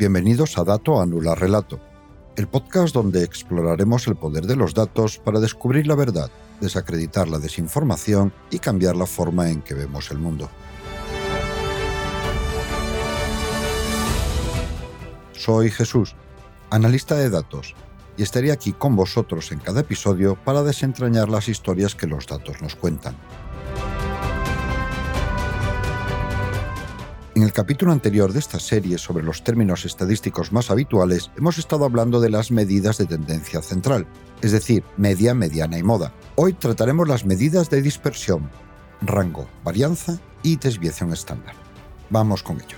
Bienvenidos a Dato Anula Relato, el podcast donde exploraremos el poder de los datos para descubrir la verdad, desacreditar la desinformación y cambiar la forma en que vemos el mundo. Soy Jesús, analista de datos, y estaré aquí con vosotros en cada episodio para desentrañar las historias que los datos nos cuentan. En el capítulo anterior de esta serie sobre los términos estadísticos más habituales, hemos estado hablando de las medidas de tendencia central, es decir, media, mediana y moda. Hoy trataremos las medidas de dispersión, rango, varianza y desviación estándar. Vamos con ello.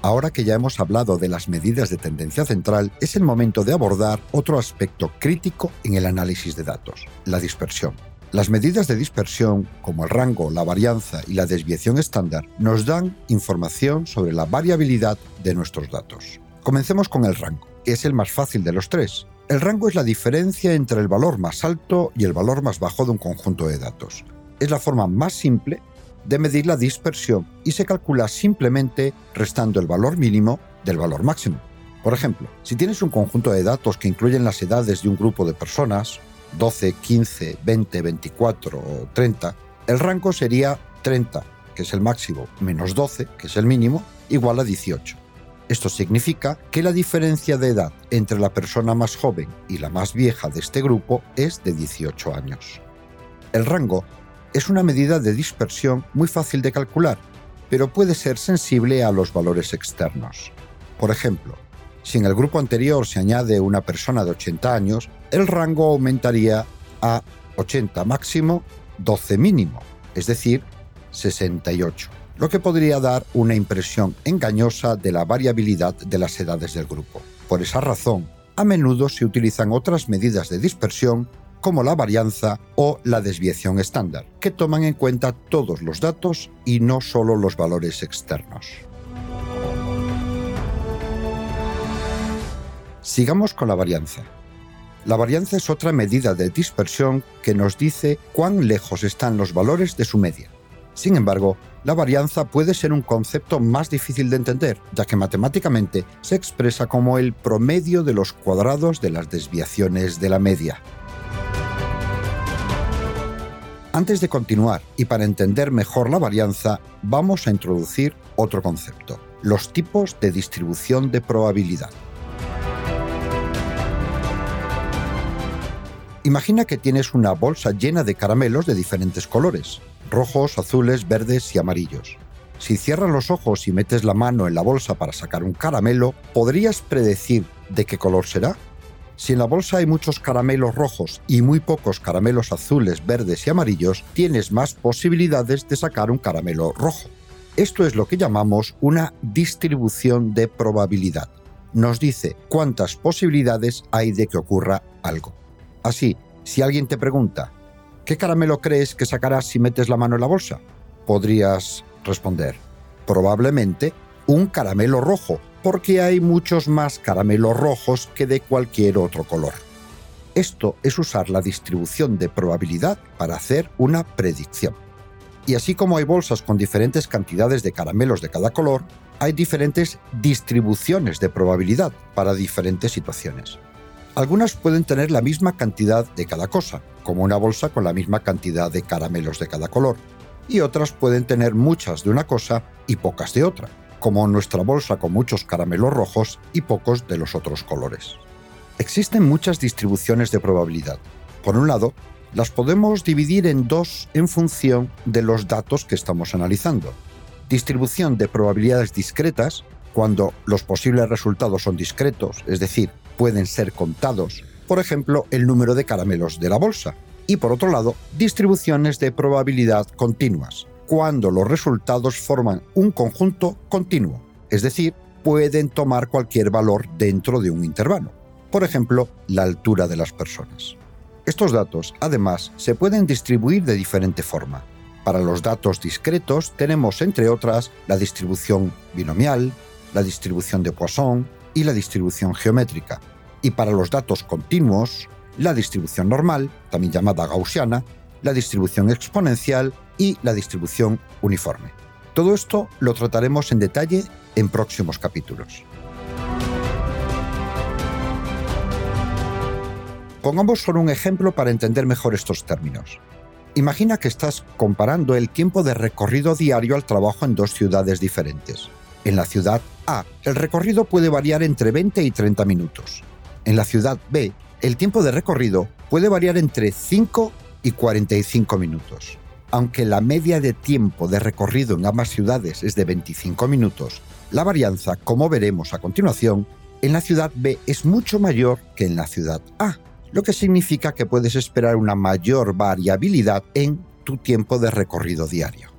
Ahora que ya hemos hablado de las medidas de tendencia central, es el momento de abordar otro aspecto crítico en el análisis de datos, la dispersión. Las medidas de dispersión, como el rango, la varianza y la desviación estándar, nos dan información sobre la variabilidad de nuestros datos. Comencemos con el rango, que es el más fácil de los tres. El rango es la diferencia entre el valor más alto y el valor más bajo de un conjunto de datos. Es la forma más simple de medir la dispersión y se calcula simplemente restando el valor mínimo del valor máximo. Por ejemplo, si tienes un conjunto de datos que incluyen las edades de un grupo de personas, 12, 15, 20, 24 o 30, el rango sería 30, que es el máximo, menos 12, que es el mínimo, igual a 18. Esto significa que la diferencia de edad entre la persona más joven y la más vieja de este grupo es de 18 años. El rango es una medida de dispersión muy fácil de calcular, pero puede ser sensible a los valores externos. Por ejemplo, si en el grupo anterior se añade una persona de 80 años, el rango aumentaría a 80 máximo, 12 mínimo, es decir, 68, lo que podría dar una impresión engañosa de la variabilidad de las edades del grupo. Por esa razón, a menudo se utilizan otras medidas de dispersión como la varianza o la desviación estándar, que toman en cuenta todos los datos y no solo los valores externos. Sigamos con la varianza. La varianza es otra medida de dispersión que nos dice cuán lejos están los valores de su media. Sin embargo, la varianza puede ser un concepto más difícil de entender, ya que matemáticamente se expresa como el promedio de los cuadrados de las desviaciones de la media. Antes de continuar y para entender mejor la varianza, vamos a introducir otro concepto, los tipos de distribución de probabilidad. Imagina que tienes una bolsa llena de caramelos de diferentes colores, rojos, azules, verdes y amarillos. Si cierras los ojos y metes la mano en la bolsa para sacar un caramelo, ¿podrías predecir de qué color será? Si en la bolsa hay muchos caramelos rojos y muy pocos caramelos azules, verdes y amarillos, tienes más posibilidades de sacar un caramelo rojo. Esto es lo que llamamos una distribución de probabilidad. Nos dice cuántas posibilidades hay de que ocurra algo. Así, si alguien te pregunta, ¿qué caramelo crees que sacarás si metes la mano en la bolsa? Podrías responder, probablemente un caramelo rojo, porque hay muchos más caramelos rojos que de cualquier otro color. Esto es usar la distribución de probabilidad para hacer una predicción. Y así como hay bolsas con diferentes cantidades de caramelos de cada color, hay diferentes distribuciones de probabilidad para diferentes situaciones. Algunas pueden tener la misma cantidad de cada cosa, como una bolsa con la misma cantidad de caramelos de cada color, y otras pueden tener muchas de una cosa y pocas de otra, como nuestra bolsa con muchos caramelos rojos y pocos de los otros colores. Existen muchas distribuciones de probabilidad. Por un lado, las podemos dividir en dos en función de los datos que estamos analizando. Distribución de probabilidades discretas, cuando los posibles resultados son discretos, es decir, pueden ser contados, por ejemplo, el número de caramelos de la bolsa. Y por otro lado, distribuciones de probabilidad continuas, cuando los resultados forman un conjunto continuo, es decir, pueden tomar cualquier valor dentro de un intervalo, por ejemplo, la altura de las personas. Estos datos, además, se pueden distribuir de diferente forma. Para los datos discretos tenemos, entre otras, la distribución binomial, la distribución de Poisson, y la distribución geométrica, y para los datos continuos, la distribución normal, también llamada gaussiana, la distribución exponencial y la distribución uniforme. Todo esto lo trataremos en detalle en próximos capítulos. Pongamos solo un ejemplo para entender mejor estos términos. Imagina que estás comparando el tiempo de recorrido diario al trabajo en dos ciudades diferentes. En la ciudad A, el recorrido puede variar entre 20 y 30 minutos. En la ciudad B, el tiempo de recorrido puede variar entre 5 y 45 minutos. Aunque la media de tiempo de recorrido en ambas ciudades es de 25 minutos, la varianza, como veremos a continuación, en la ciudad B es mucho mayor que en la ciudad A, lo que significa que puedes esperar una mayor variabilidad en tu tiempo de recorrido diario.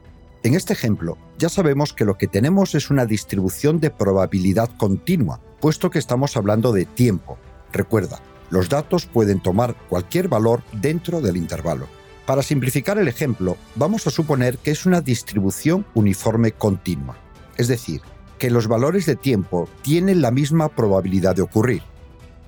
En este ejemplo, ya sabemos que lo que tenemos es una distribución de probabilidad continua, puesto que estamos hablando de tiempo. Recuerda, los datos pueden tomar cualquier valor dentro del intervalo. Para simplificar el ejemplo, vamos a suponer que es una distribución uniforme continua, es decir, que los valores de tiempo tienen la misma probabilidad de ocurrir.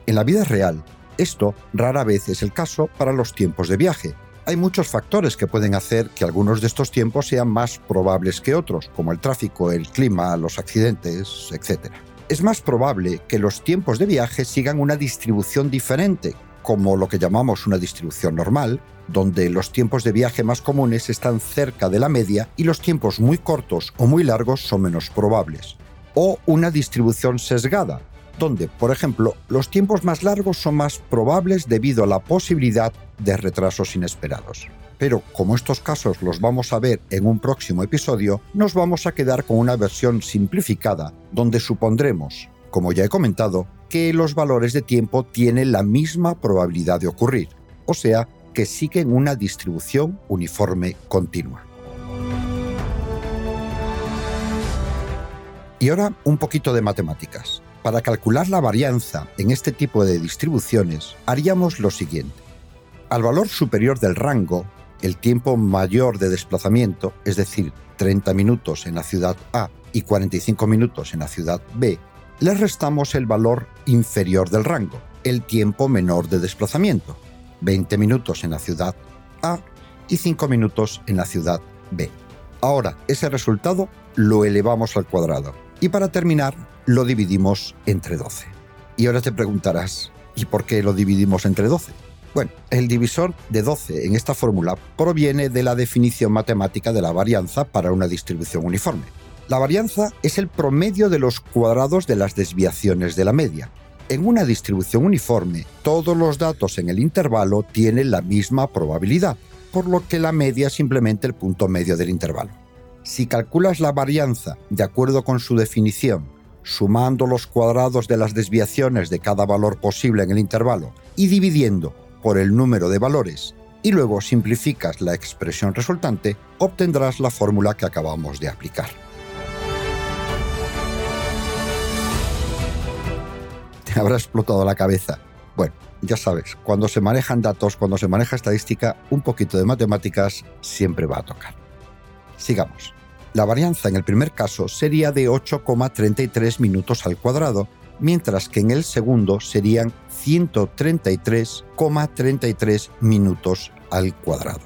En la vida real, esto rara vez es el caso para los tiempos de viaje. Hay muchos factores que pueden hacer que algunos de estos tiempos sean más probables que otros, como el tráfico, el clima, los accidentes, etc es más probable que los tiempos de viaje sigan una distribución diferente, como lo que llamamos una distribución normal, donde los tiempos de viaje más comunes están cerca de la media y los tiempos muy cortos o muy largos son menos probables. O una distribución sesgada, donde, por ejemplo, los tiempos más largos son más probables debido a la posibilidad de retrasos inesperados pero como estos casos los vamos a ver en un próximo episodio, nos vamos a quedar con una versión simplificada, donde supondremos, como ya he comentado, que los valores de tiempo tienen la misma probabilidad de ocurrir, o sea, que siguen una distribución uniforme continua. Y ahora un poquito de matemáticas. Para calcular la varianza en este tipo de distribuciones, haríamos lo siguiente. Al valor superior del rango el tiempo mayor de desplazamiento, es decir, 30 minutos en la ciudad A y 45 minutos en la ciudad B, le restamos el valor inferior del rango, el tiempo menor de desplazamiento, 20 minutos en la ciudad A y 5 minutos en la ciudad B. Ahora, ese resultado lo elevamos al cuadrado y para terminar lo dividimos entre 12. Y ahora te preguntarás, ¿y por qué lo dividimos entre 12? Bueno, el divisor de 12 en esta fórmula proviene de la definición matemática de la varianza para una distribución uniforme. La varianza es el promedio de los cuadrados de las desviaciones de la media. En una distribución uniforme, todos los datos en el intervalo tienen la misma probabilidad, por lo que la media es simplemente el punto medio del intervalo. Si calculas la varianza de acuerdo con su definición, sumando los cuadrados de las desviaciones de cada valor posible en el intervalo y dividiendo por el número de valores y luego simplificas la expresión resultante, obtendrás la fórmula que acabamos de aplicar. Te habrá explotado la cabeza. Bueno, ya sabes, cuando se manejan datos, cuando se maneja estadística, un poquito de matemáticas siempre va a tocar. Sigamos. La varianza en el primer caso sería de 8,33 minutos al cuadrado mientras que en el segundo serían 133,33 minutos al cuadrado.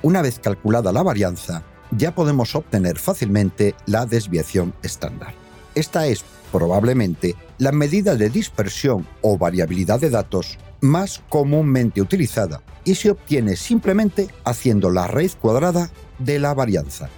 Una vez calculada la varianza, ya podemos obtener fácilmente la desviación estándar. Esta es probablemente la medida de dispersión o variabilidad de datos más comúnmente utilizada y se obtiene simplemente haciendo la raíz cuadrada de la varianza.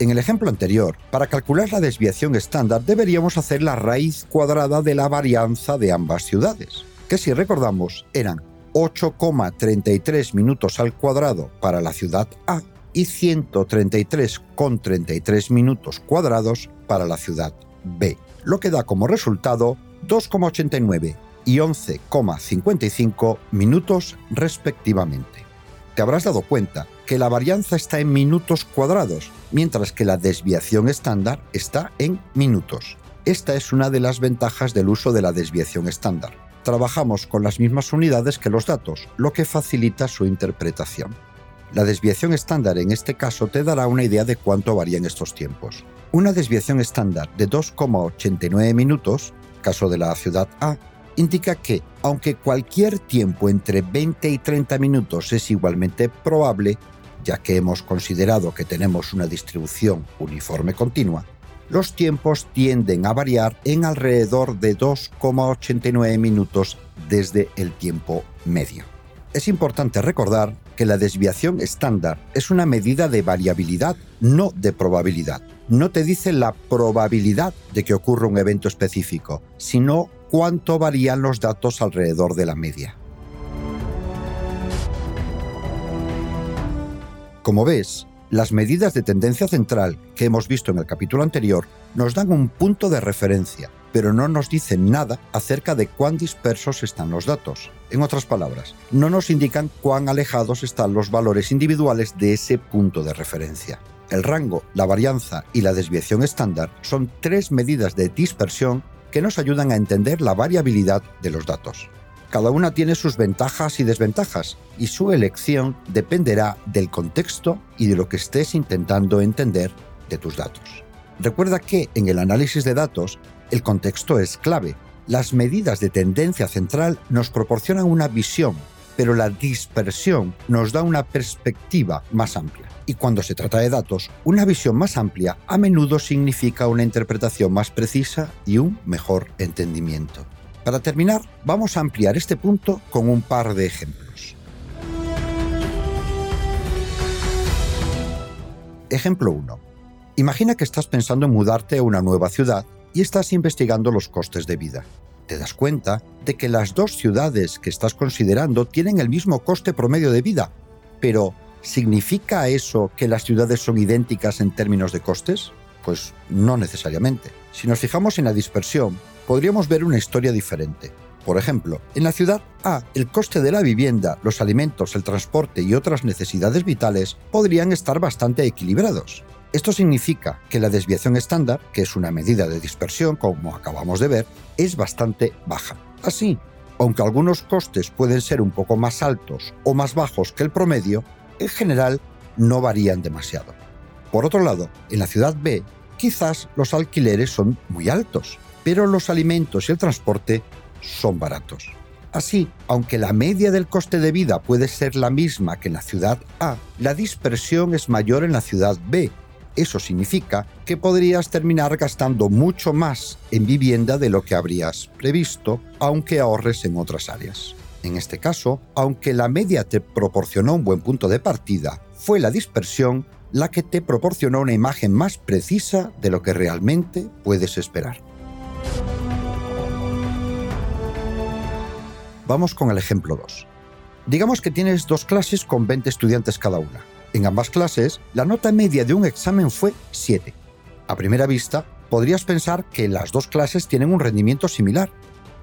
En el ejemplo anterior, para calcular la desviación estándar deberíamos hacer la raíz cuadrada de la varianza de ambas ciudades, que si recordamos eran 8,33 minutos al cuadrado para la ciudad A y 133,33 minutos cuadrados para la ciudad B, lo que da como resultado 2,89 y 11,55 minutos respectivamente. Te habrás dado cuenta que la varianza está en minutos cuadrados, mientras que la desviación estándar está en minutos. Esta es una de las ventajas del uso de la desviación estándar. Trabajamos con las mismas unidades que los datos, lo que facilita su interpretación. La desviación estándar en este caso te dará una idea de cuánto varían estos tiempos. Una desviación estándar de 2,89 minutos, caso de la ciudad A, indica que, aunque cualquier tiempo entre 20 y 30 minutos es igualmente probable, ya que hemos considerado que tenemos una distribución uniforme continua, los tiempos tienden a variar en alrededor de 2,89 minutos desde el tiempo medio. Es importante recordar que la desviación estándar es una medida de variabilidad, no de probabilidad. No te dice la probabilidad de que ocurra un evento específico, sino cuánto varían los datos alrededor de la media. Como ves, las medidas de tendencia central que hemos visto en el capítulo anterior nos dan un punto de referencia, pero no nos dicen nada acerca de cuán dispersos están los datos. En otras palabras, no nos indican cuán alejados están los valores individuales de ese punto de referencia. El rango, la varianza y la desviación estándar son tres medidas de dispersión que nos ayudan a entender la variabilidad de los datos. Cada una tiene sus ventajas y desventajas, y su elección dependerá del contexto y de lo que estés intentando entender de tus datos. Recuerda que en el análisis de datos el contexto es clave. Las medidas de tendencia central nos proporcionan una visión, pero la dispersión nos da una perspectiva más amplia. Y cuando se trata de datos, una visión más amplia a menudo significa una interpretación más precisa y un mejor entendimiento. Para terminar, vamos a ampliar este punto con un par de ejemplos. Ejemplo 1. Imagina que estás pensando en mudarte a una nueva ciudad y estás investigando los costes de vida. Te das cuenta de que las dos ciudades que estás considerando tienen el mismo coste promedio de vida, pero ¿significa eso que las ciudades son idénticas en términos de costes? Pues no necesariamente. Si nos fijamos en la dispersión, podríamos ver una historia diferente. Por ejemplo, en la ciudad A, el coste de la vivienda, los alimentos, el transporte y otras necesidades vitales podrían estar bastante equilibrados. Esto significa que la desviación estándar, que es una medida de dispersión como acabamos de ver, es bastante baja. Así, aunque algunos costes pueden ser un poco más altos o más bajos que el promedio, en general no varían demasiado. Por otro lado, en la ciudad B, quizás los alquileres son muy altos pero los alimentos y el transporte son baratos. Así, aunque la media del coste de vida puede ser la misma que en la ciudad A, la dispersión es mayor en la ciudad B. Eso significa que podrías terminar gastando mucho más en vivienda de lo que habrías previsto, aunque ahorres en otras áreas. En este caso, aunque la media te proporcionó un buen punto de partida, fue la dispersión la que te proporcionó una imagen más precisa de lo que realmente puedes esperar. Vamos con el ejemplo 2. Digamos que tienes dos clases con 20 estudiantes cada una. En ambas clases, la nota media de un examen fue 7. A primera vista, podrías pensar que las dos clases tienen un rendimiento similar.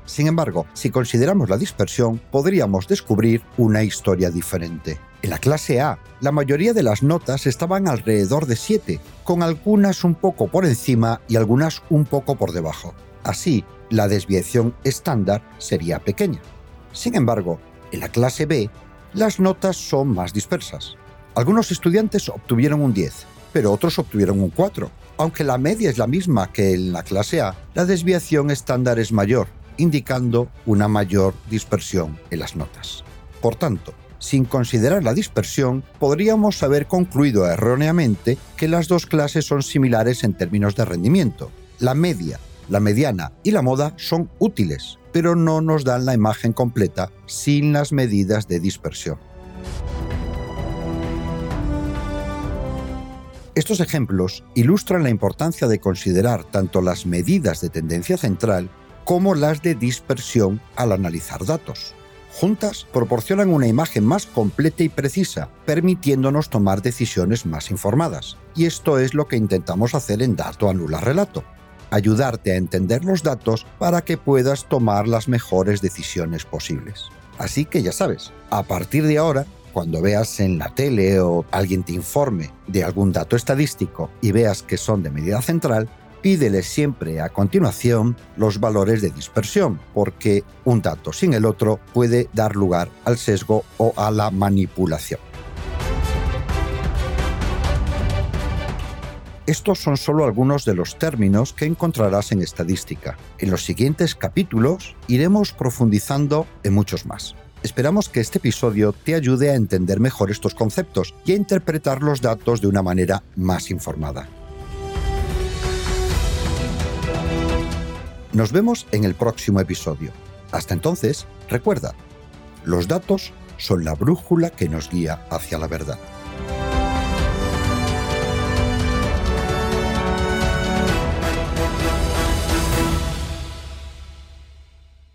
Sin embargo, si consideramos la dispersión, podríamos descubrir una historia diferente. En la clase A, la mayoría de las notas estaban alrededor de 7, con algunas un poco por encima y algunas un poco por debajo. Así, la desviación estándar sería pequeña. Sin embargo, en la clase B, las notas son más dispersas. Algunos estudiantes obtuvieron un 10, pero otros obtuvieron un 4. Aunque la media es la misma que en la clase A, la desviación estándar es mayor, indicando una mayor dispersión en las notas. Por tanto, sin considerar la dispersión, podríamos haber concluido erróneamente que las dos clases son similares en términos de rendimiento. La media, la mediana y la moda son útiles, pero no nos dan la imagen completa sin las medidas de dispersión. Estos ejemplos ilustran la importancia de considerar tanto las medidas de tendencia central como las de dispersión al analizar datos. Juntas proporcionan una imagen más completa y precisa, permitiéndonos tomar decisiones más informadas. Y esto es lo que intentamos hacer en Dato Anula Relato ayudarte a entender los datos para que puedas tomar las mejores decisiones posibles. Así que ya sabes, a partir de ahora, cuando veas en la tele o alguien te informe de algún dato estadístico y veas que son de medida central, pídele siempre a continuación los valores de dispersión, porque un dato sin el otro puede dar lugar al sesgo o a la manipulación. Estos son solo algunos de los términos que encontrarás en estadística. En los siguientes capítulos iremos profundizando en muchos más. Esperamos que este episodio te ayude a entender mejor estos conceptos y a interpretar los datos de una manera más informada. Nos vemos en el próximo episodio. Hasta entonces, recuerda, los datos son la brújula que nos guía hacia la verdad.